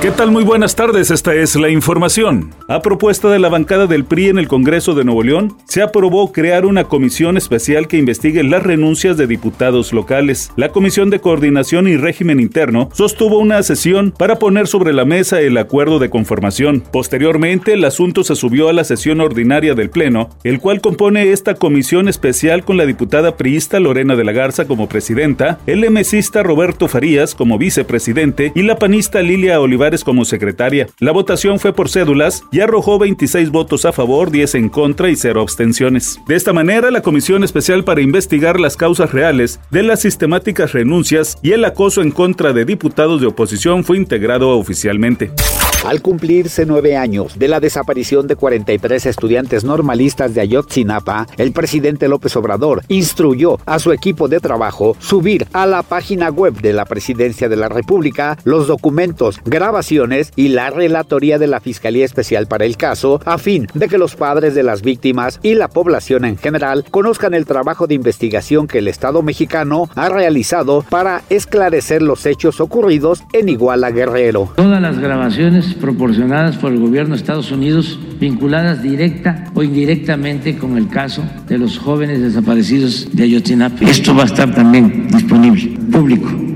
¿Qué tal? Muy buenas tardes, esta es la información. A propuesta de la bancada del PRI en el Congreso de Nuevo León, se aprobó crear una comisión especial que investigue las renuncias de diputados locales. La Comisión de Coordinación y Régimen Interno sostuvo una sesión para poner sobre la mesa el acuerdo de conformación. Posteriormente, el asunto se subió a la sesión ordinaria del Pleno, el cual compone esta comisión especial con la diputada priista Lorena de la Garza como presidenta, el emesista Roberto Farías como vicepresidente y la panista Lilia Olivares como secretaria. La votación fue por cédulas y arrojó 26 votos a favor, 10 en contra y 0 abstenciones. De esta manera, la Comisión Especial para investigar las causas reales de las sistemáticas renuncias y el acoso en contra de diputados de oposición fue integrado oficialmente. Al cumplirse nueve años de la desaparición de 43 estudiantes normalistas de Ayotzinapa, el presidente López Obrador instruyó a su equipo de trabajo subir a la página web de la Presidencia de la República los documentos, y la relatoría de la Fiscalía Especial para el caso, a fin de que los padres de las víctimas y la población en general conozcan el trabajo de investigación que el Estado mexicano ha realizado para esclarecer los hechos ocurridos en Iguala Guerrero. Todas las grabaciones proporcionadas por el gobierno de Estados Unidos vinculadas directa o indirectamente con el caso de los jóvenes desaparecidos de Ayotzinapa. Esto va a estar también disponible, público.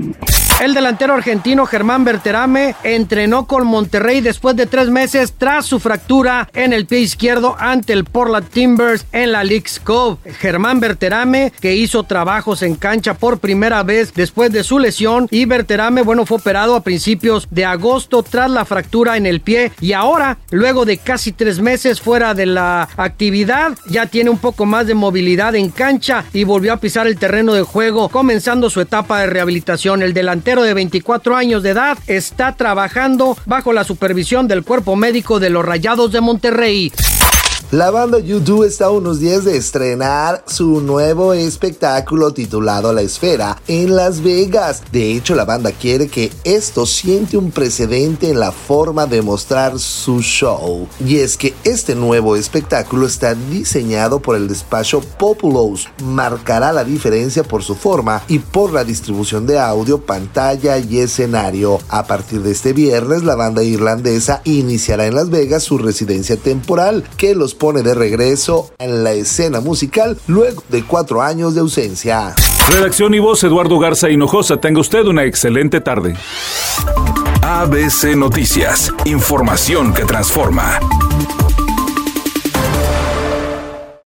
El delantero argentino Germán Berterame entrenó con Monterrey después de tres meses tras su fractura en el pie izquierdo ante el Portland Timbers en la League's Cup. Germán Berterame, que hizo trabajos en cancha por primera vez después de su lesión, y Berterame, bueno, fue operado a principios de agosto tras la fractura en el pie y ahora, luego de casi tres meses fuera de la actividad, ya tiene un poco más de movilidad en cancha y volvió a pisar el terreno de juego, comenzando su etapa de rehabilitación. El delantero de 24 años de edad está trabajando bajo la supervisión del cuerpo médico de los Rayados de Monterrey. La banda YouTube está a unos días de estrenar su nuevo espectáculo titulado La Esfera en Las Vegas. De hecho, la banda quiere que esto siente un precedente en la forma de mostrar su show. Y es que este nuevo espectáculo está diseñado por el despacho Populous. Marcará la diferencia por su forma y por la distribución de audio, pantalla y escenario. A partir de este viernes, la banda irlandesa iniciará en Las Vegas su residencia temporal que los pone de regreso en la escena musical luego de cuatro años de ausencia. Redacción y voz Eduardo Garza Hinojosa. Tenga usted una excelente tarde. ABC Noticias. Información que transforma.